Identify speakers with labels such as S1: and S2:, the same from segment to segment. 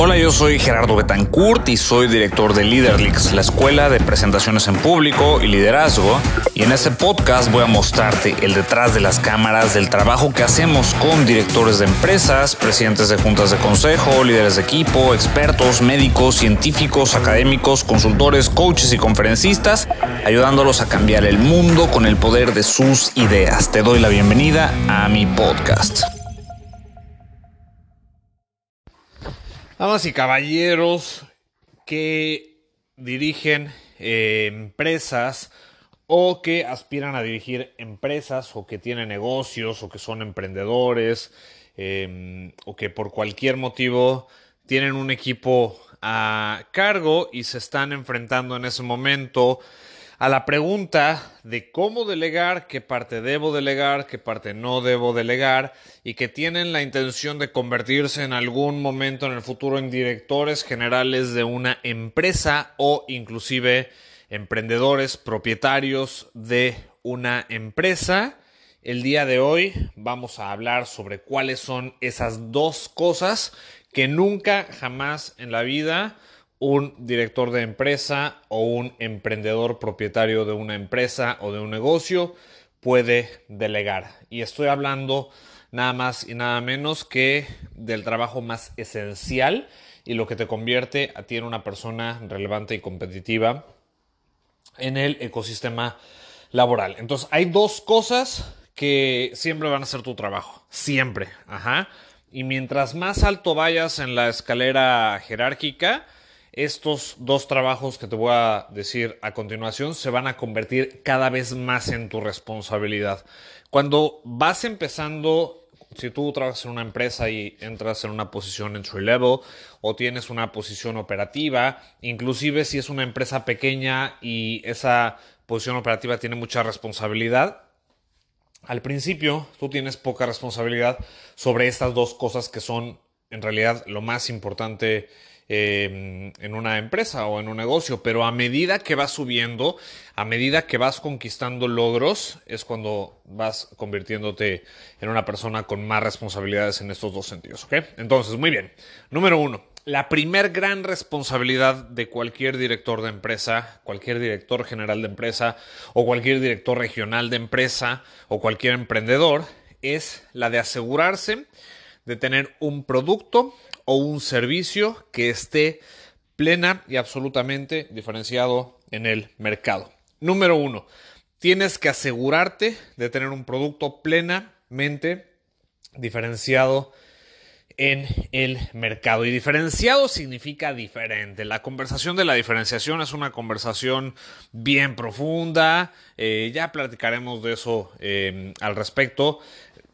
S1: Hola, yo soy Gerardo Betancourt y soy director de Leaderlix, la escuela de presentaciones en público y liderazgo. Y en este podcast voy a mostrarte el detrás de las cámaras del trabajo que hacemos con directores de empresas, presidentes de juntas de consejo, líderes de equipo, expertos, médicos, científicos, académicos, consultores, coaches y conferencistas, ayudándolos a cambiar el mundo con el poder de sus ideas. Te doy la bienvenida a mi podcast.
S2: Damas y caballeros que dirigen eh, empresas o que aspiran a dirigir empresas o que tienen negocios o que son emprendedores em, o que por cualquier motivo tienen un equipo a cargo y se están enfrentando en ese momento a la pregunta de cómo delegar, qué parte debo delegar, qué parte no debo delegar y que tienen la intención de convertirse en algún momento en el futuro en directores generales de una empresa o inclusive emprendedores, propietarios de una empresa. El día de hoy vamos a hablar sobre cuáles son esas dos cosas que nunca jamás en la vida un director de empresa o un emprendedor propietario de una empresa o de un negocio puede delegar. Y estoy hablando nada más y nada menos que del trabajo más esencial y lo que te convierte a ti en una persona relevante y competitiva en el ecosistema laboral. Entonces, hay dos cosas que siempre van a ser tu trabajo. Siempre. Ajá. Y mientras más alto vayas en la escalera jerárquica, estos dos trabajos que te voy a decir a continuación se van a convertir cada vez más en tu responsabilidad. Cuando vas empezando, si tú trabajas en una empresa y entras en una posición entry level o tienes una posición operativa, inclusive si es una empresa pequeña y esa posición operativa tiene mucha responsabilidad, al principio tú tienes poca responsabilidad sobre estas dos cosas que son en realidad lo más importante Em, en una empresa o en un negocio, pero a medida que vas subiendo, a medida que vas conquistando logros, es cuando vas convirtiéndote en una persona con más responsabilidades en estos dos sentidos. Entonces, muy bien. Número uno, la primer gran responsabilidad de cualquier director de empresa, cualquier director general de empresa o cualquier director regional de empresa o cualquier emprendedor es la de asegurarse de tener un producto o un servicio que esté plena y absolutamente diferenciado en el mercado. Número uno, tienes que asegurarte de tener un producto plenamente diferenciado en el mercado. Y diferenciado significa diferente. La conversación de la diferenciación es una conversación bien profunda. Eh, ya platicaremos de eso eh, al respecto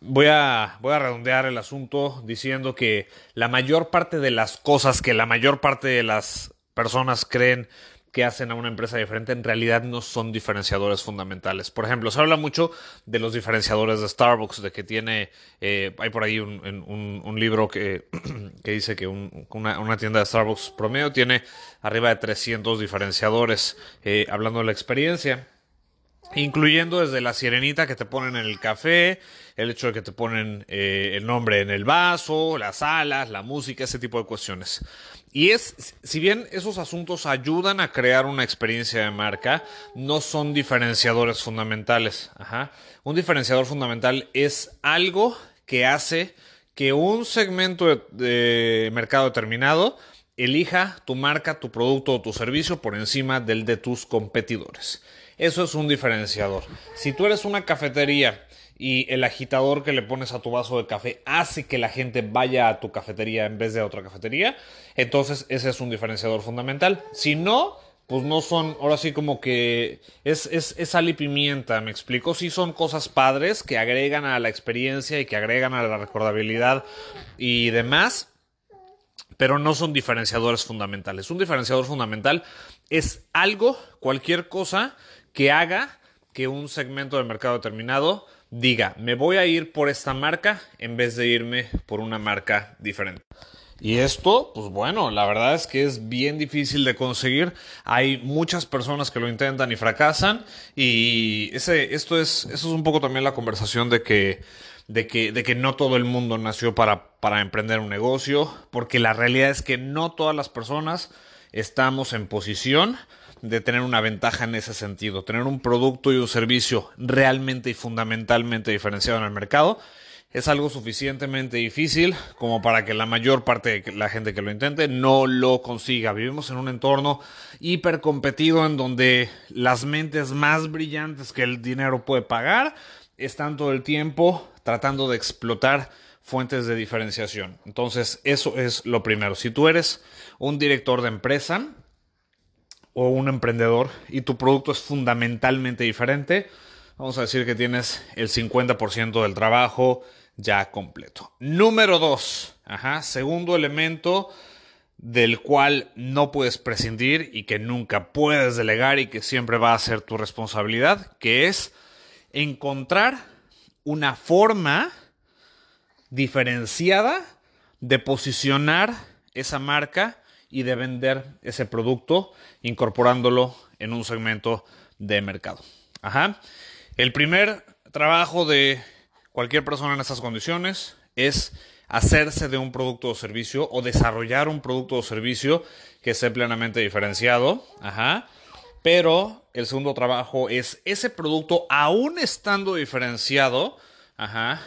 S2: voy a, voy a redondear el asunto diciendo que la mayor parte de las cosas que la mayor parte de las personas creen que hacen a una empresa diferente en realidad no son diferenciadores fundamentales. Por ejemplo, se habla mucho de los diferenciadores de Starbucks, de que tiene, eh, hay por ahí un, libro que, que, dice que una, una, tienda de Starbucks promedio tiene arriba de 300 diferenciadores, eh, hablando de la experiencia incluyendo desde la sirenita que te ponen en el café, el hecho de que te ponen eh, el nombre en el vaso, las alas, la música, ese tipo de cuestiones. Y es, si bien esos asuntos ayudan a crear una experiencia de marca, no son diferenciadores fundamentales. Un diferenciador fundamental es algo que hace que un segmento de mercado determinado elija tu marca, tu producto o tu servicio por encima del de tus competidores. Eso es un diferenciador. Si tú eres una cafetería y el agitador que le pones a tu vaso de café hace que la gente vaya a tu cafetería en vez de a otra cafetería, entonces ese es un diferenciador fundamental. Si no, pues no son, ahora sí como que es, es, sal y pimienta, me explico, sí son cosas padres que agregan a la experiencia y que agregan a la recordabilidad y demás, pero no son diferenciadores fundamentales. Un diferenciador fundamental es algo, cualquier cosa que haga que un segmento del mercado determinado diga, me voy a ir por esta marca en vez de irme por una marca diferente. Y esto, pues bueno, la verdad es que es bien difícil de conseguir. Hay muchas personas que lo intentan y fracasan. Y ese, esto es, eso es un poco también la conversación de que de que, de que no todo el mundo nació para, para emprender un negocio, porque la realidad es que no todas las personas estamos en posición de tener una ventaja en ese sentido, tener un producto y un servicio realmente y fundamentalmente diferenciado en el mercado es algo suficientemente difícil como para que la mayor parte de la gente que lo intente no lo consiga. Vivimos en un entorno hipercompetido en donde las mentes más brillantes que el dinero puede pagar están todo el tiempo tratando de explotar fuentes de diferenciación. Entonces, eso es lo primero. Si tú eres un director de empresa o un emprendedor y tu producto es fundamentalmente diferente, vamos a decir que tienes el 50% del trabajo ya completo. Número dos, segundo elemento del cual no puedes prescindir y que nunca puedes delegar y que siempre va a ser tu responsabilidad, que es encontrar una forma diferenciada de posicionar esa marca y de vender ese producto incorporándolo en un segmento de mercado. Ajá. El primer trabajo de cualquier persona en estas condiciones es hacerse de un producto o servicio o desarrollar un producto o servicio que esté plenamente diferenciado. Ajá. Pero el segundo trabajo es ese producto, aún estando diferenciado, ajá,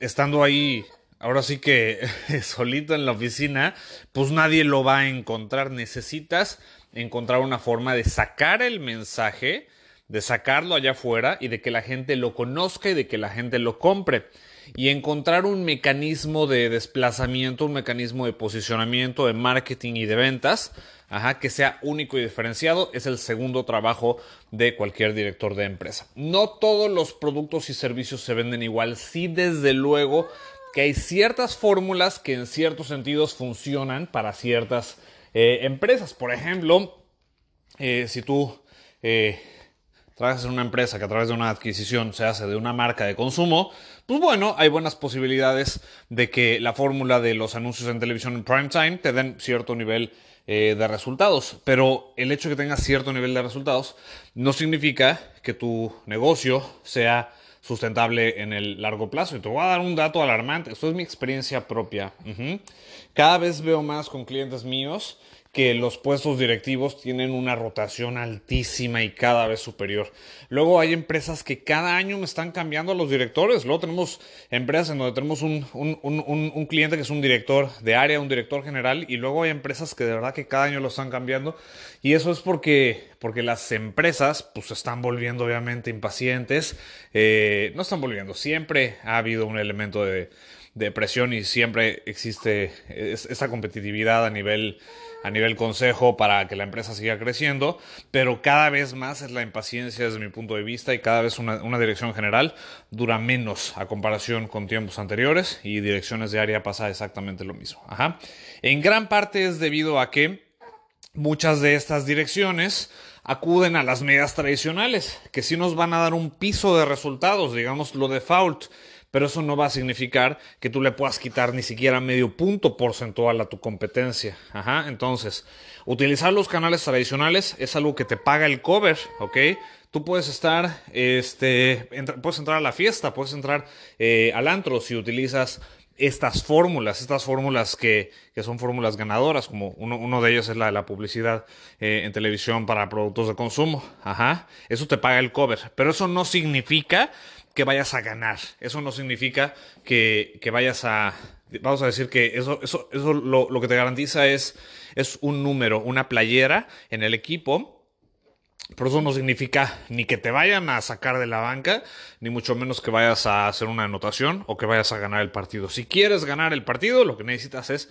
S2: estando ahí, ahora sí que solito en la oficina, pues nadie lo va a encontrar. Necesitas encontrar una forma de sacar el mensaje de sacarlo allá afuera y de que la gente lo conozca y de que la gente lo compre. Y encontrar un mecanismo de desplazamiento, un mecanismo de posicionamiento, de marketing y de ventas, que sea único y diferenciado, es el segundo trabajo de cualquier director de empresa. No todos los productos y servicios se venden igual, sí desde luego que hay ciertas fórmulas que en ciertos sentidos funcionan para ciertas eh, empresas. Por ejemplo, eh, si tú eh, trabajas en una empresa que a través de una adquisición se hace de una marca de consumo, pues bueno, hay buenas posibilidades de que la fórmula de los anuncios en televisión en prime time te den cierto nivel eh, de resultados. Pero el hecho de que tengas cierto nivel de resultados no significa que tu negocio sea sustentable en el largo plazo. Y te voy a dar un dato alarmante. Esto es mi experiencia propia. Cada vez veo más con clientes míos que los puestos directivos tienen una rotación altísima y cada vez superior. Luego hay empresas que cada año me están cambiando a los directores. Luego tenemos empresas en donde tenemos un, un, cliente que es un director de área, un director general, y luego hay empresas que de verdad que cada año lo están cambiando. Y eso es porque, porque las empresas pues están volviendo obviamente impacientes. Eh, no están volviendo, siempre ha habido un elemento de, de presión y siempre existe esa competitividad a nivel a nivel consejo para que la empresa siga creciendo, pero cada vez más es la impaciencia desde mi punto de vista y cada vez una, dirección general dura menos a comparación con tiempos anteriores y direcciones de área pasa exactamente lo mismo. Ajá. En gran parte es debido a que muchas de estas direcciones acuden a las medidas tradicionales, que sí nos van a dar un piso de resultados, digamos lo default, pero eso no va a significar que tú le puedas quitar ni siquiera medio punto porcentual a tu competencia. Ajá, entonces, utilizar los canales tradicionales es algo que te paga el cover, ¿ok? Tú puedes estar, este, puedes entrar a la fiesta, puedes entrar eh, al antro si utilizas estas fórmulas, estas fórmulas que, son fórmulas ganadoras, como uno, de ellos es la de la publicidad eh, en televisión para productos de consumo. Ajá, eso te paga el cover, pero eso no significa que vayas a ganar. Eso no significa que, vayas a... Vamos a decir que eso, eso, eso lo, lo, que te garantiza es, es un número, una playera en el equipo. Pero eso no significa ni que te vayan a sacar de la banca, ni mucho menos que vayas a hacer una anotación o que vayas a ganar el partido. Si quieres ganar el partido, lo que necesitas es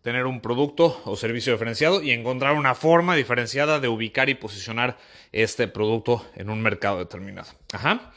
S2: tener un producto o servicio diferenciado y encontrar una forma diferenciada de ubicar y posicionar este producto en un mercado determinado. Ajá.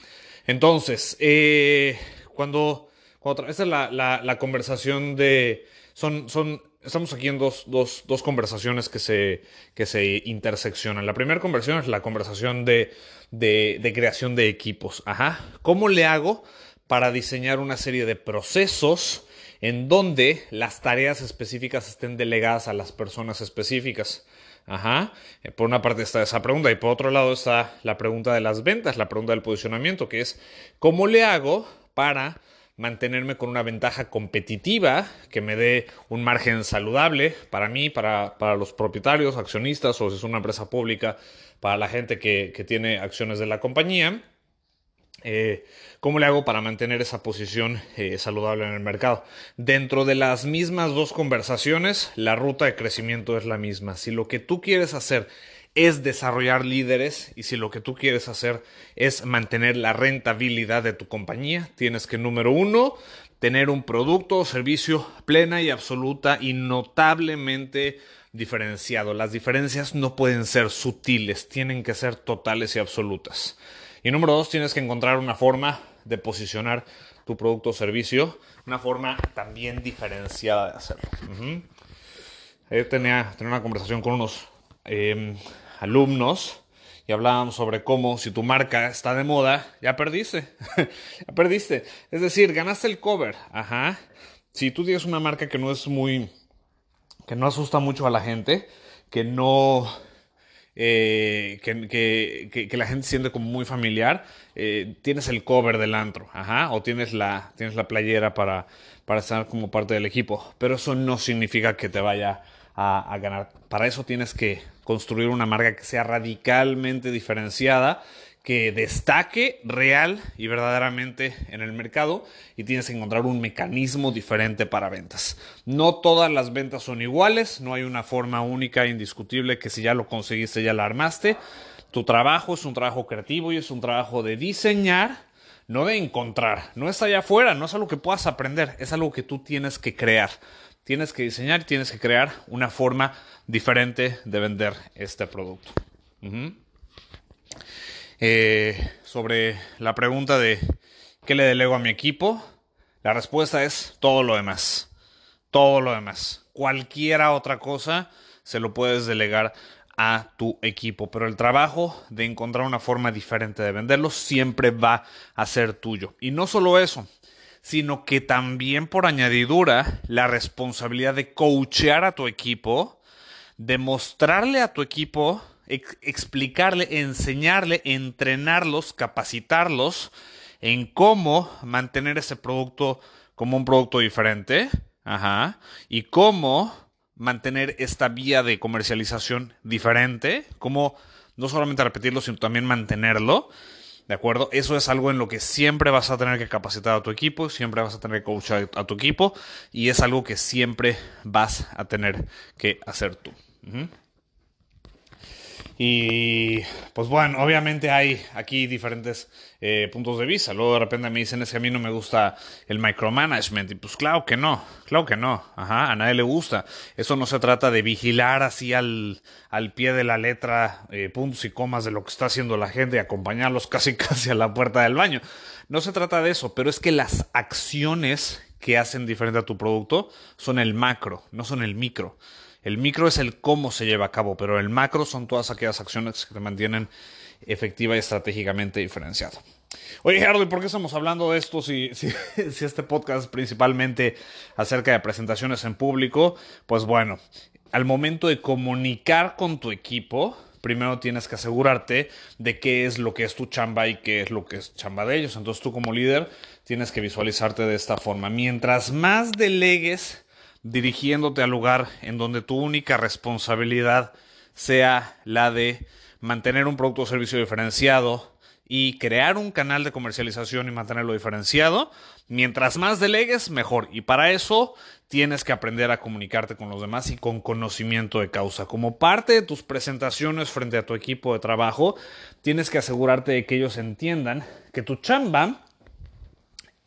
S2: Entonces, eh, cuando, cuando esta es la, la, conversación de, son, son, estamos aquí en dos, dos, dos conversaciones que se, que se interseccionan. La primera conversación es la conversación de, de, de creación de equipos. Ajá. ¿Cómo le hago para diseñar una serie de procesos en donde las tareas específicas estén delegadas a las personas específicas? Ajá. Eh, por una parte está esa pregunta y por otro lado está la pregunta de las ventas, la pregunta del posicionamiento, que es ¿cómo le hago para mantenerme con una ventaja competitiva que me dé un margen saludable para mí, para, los propietarios, accionistas o si es una empresa pública, para la gente que, tiene acciones de la compañía. Eh, ¿Cómo le hago para mantener esa posición eh, saludable en el mercado? Dentro de las mismas dos conversaciones, la ruta de crecimiento es la misma. Si lo que tú quieres hacer es desarrollar líderes y si lo que tú quieres hacer es mantener la rentabilidad de tu compañía, tienes que, número uno, tener un producto o servicio plena y absoluta y notablemente diferenciado. Las diferencias no pueden ser sutiles, tienen que ser totales y absolutas. Y número dos, tienes que encontrar una forma de posicionar tu producto o servicio, una forma también diferenciada de hacerlo. Tenía, tenía, una conversación con unos em, alumnos y hablábamos sobre cómo si tu marca está de moda, ya perdiste. ya perdiste. Es decir, ganaste el cover. Ajá. Si tú tienes una marca que no es muy. que no asusta mucho a la gente, que no. Eh, que, la gente siente como muy familiar, eh, tienes el cover del antro, ajá, o tienes la, tienes la playera para, para estar como parte del equipo, pero eso no significa que te vaya a, ganar. Para eso tienes que construir una marca que sea radicalmente diferenciada, que destaque real y verdaderamente en el mercado y tienes que encontrar un mecanismo diferente para ventas. No todas las ventas son iguales, no hay una forma única e indiscutible que si ya lo conseguiste ya la armaste. Tu trabajo es un trabajo creativo y es un trabajo de diseñar, no de encontrar. No es allá afuera, no es algo que puedas aprender, es algo que tú tienes que crear tienes que diseñar y tienes que crear una forma diferente de vender este producto. Eh, sobre la pregunta de qué le delego a mi equipo, la respuesta es todo lo demás. Todo lo demás. Cualquiera otra cosa se lo puedes delegar a tu equipo, pero el trabajo de encontrar una forma diferente de venderlo siempre va a ser tuyo. Y no solo eso, sino que también por añadidura la responsabilidad de coachear a tu equipo, de mostrarle a tu equipo, explicarle, enseñarle, entrenarlos, capacitarlos en cómo mantener ese producto como un producto diferente, ajá, y cómo mantener esta vía de comercialización diferente, cómo no solamente repetirlo, sino también mantenerlo. ¿De acuerdo? Eso es algo en lo que siempre vas a tener que capacitar a tu equipo, siempre vas a tener que coachar a tu equipo y es algo que siempre vas a tener que hacer tú. Y pues bueno, obviamente hay aquí diferentes eh, puntos de vista. Luego de repente me dicen es que a mí no me gusta el micromanagement. Y pues claro que no, claro que no. Ajá, a nadie le gusta. Eso no se trata de vigilar así al, al pie de la letra eh, puntos y comas de lo que está haciendo la gente y acompañarlos casi casi a la puerta del baño. No se trata de eso, pero es que las acciones que hacen diferente a tu producto son el macro, no son el micro. El micro es el cómo se lleva a cabo, pero el macro son todas aquellas acciones que te mantienen efectiva y estratégicamente diferenciado. Oye, Gerardo, ¿y por qué estamos hablando de esto si, si, si, este podcast es principalmente acerca de presentaciones en público? Pues bueno, al momento de comunicar con tu equipo, primero tienes que asegurarte de qué es lo que es tu chamba y qué es lo que es chamba de ellos. Entonces tú como líder tienes que visualizarte de esta forma. Mientras más delegues dirigiéndote al lugar en donde tu única responsabilidad sea la de mantener un producto o servicio diferenciado y crear un canal de comercialización y mantenerlo diferenciado. Mientras más delegues, mejor. Y para eso tienes que aprender a comunicarte con los demás y con conocimiento de causa. Como parte de tus presentaciones frente a tu equipo de trabajo, tienes que asegurarte de que ellos entiendan que tu chamba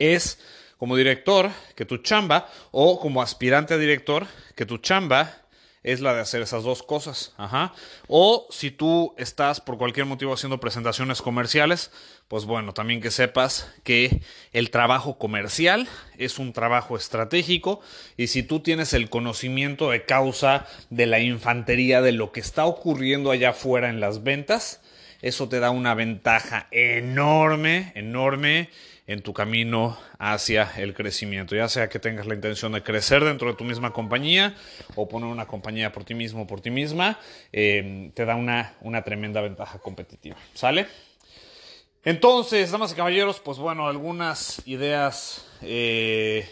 S2: es como director que tu chamba o como aspirante a director que tu chamba es la de hacer esas dos cosas. Ajá. O si tú estás por cualquier motivo haciendo presentaciones comerciales, pues bueno, también que sepas que el trabajo comercial es un trabajo estratégico y si tú tienes el conocimiento de causa de la infantería, de lo que está ocurriendo allá afuera en las ventas, eso te da una ventaja enorme, enorme en tu camino hacia el crecimiento, ya sea que tengas la intención de crecer dentro de tu misma compañía o poner una compañía por ti mismo o por ti misma, eh, te da una, una tremenda ventaja competitiva. ¿Sale? Entonces, damas y caballeros, pues bueno, algunas ideas eh,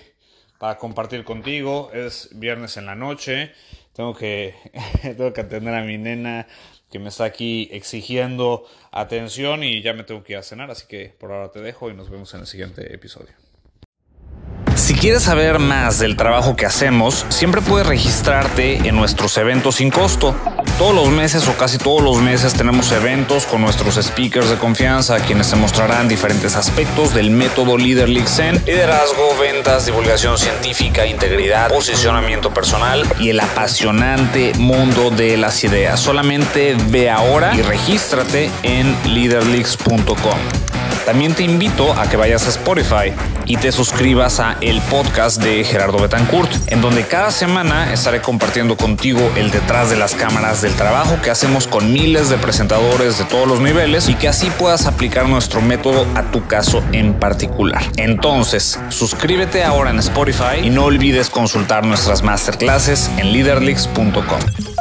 S2: para compartir contigo. Es viernes en la noche. Tengo que, tengo que atender a mi nena que me está aquí exigiendo atención y ya me tengo que ir a cenar. Así que por ahora te dejo y nos vemos en el siguiente episodio.
S1: Si quieres saber más del trabajo que hacemos, siempre puedes registrarte en nuestros eventos sin costo. Todos los meses o casi todos los meses tenemos eventos con nuestros speakers de confianza, quienes te mostrarán diferentes aspectos del método Leader Zen, liderazgo, ventas, divulgación científica, integridad, posicionamiento personal y el apasionante mundo de las ideas. Solamente ve ahora y regístrate en leaderleaks.com. También te invito a que vayas a Spotify y te suscribas a el podcast de Gerardo Betancourt, en donde cada semana estaré compartiendo contigo el detrás de las cámaras del trabajo que hacemos con miles de presentadores de todos los niveles y que así puedas aplicar nuestro método a tu caso en particular. Entonces, suscríbete ahora en Spotify y no olvides consultar nuestras masterclasses en leaderleaks.com.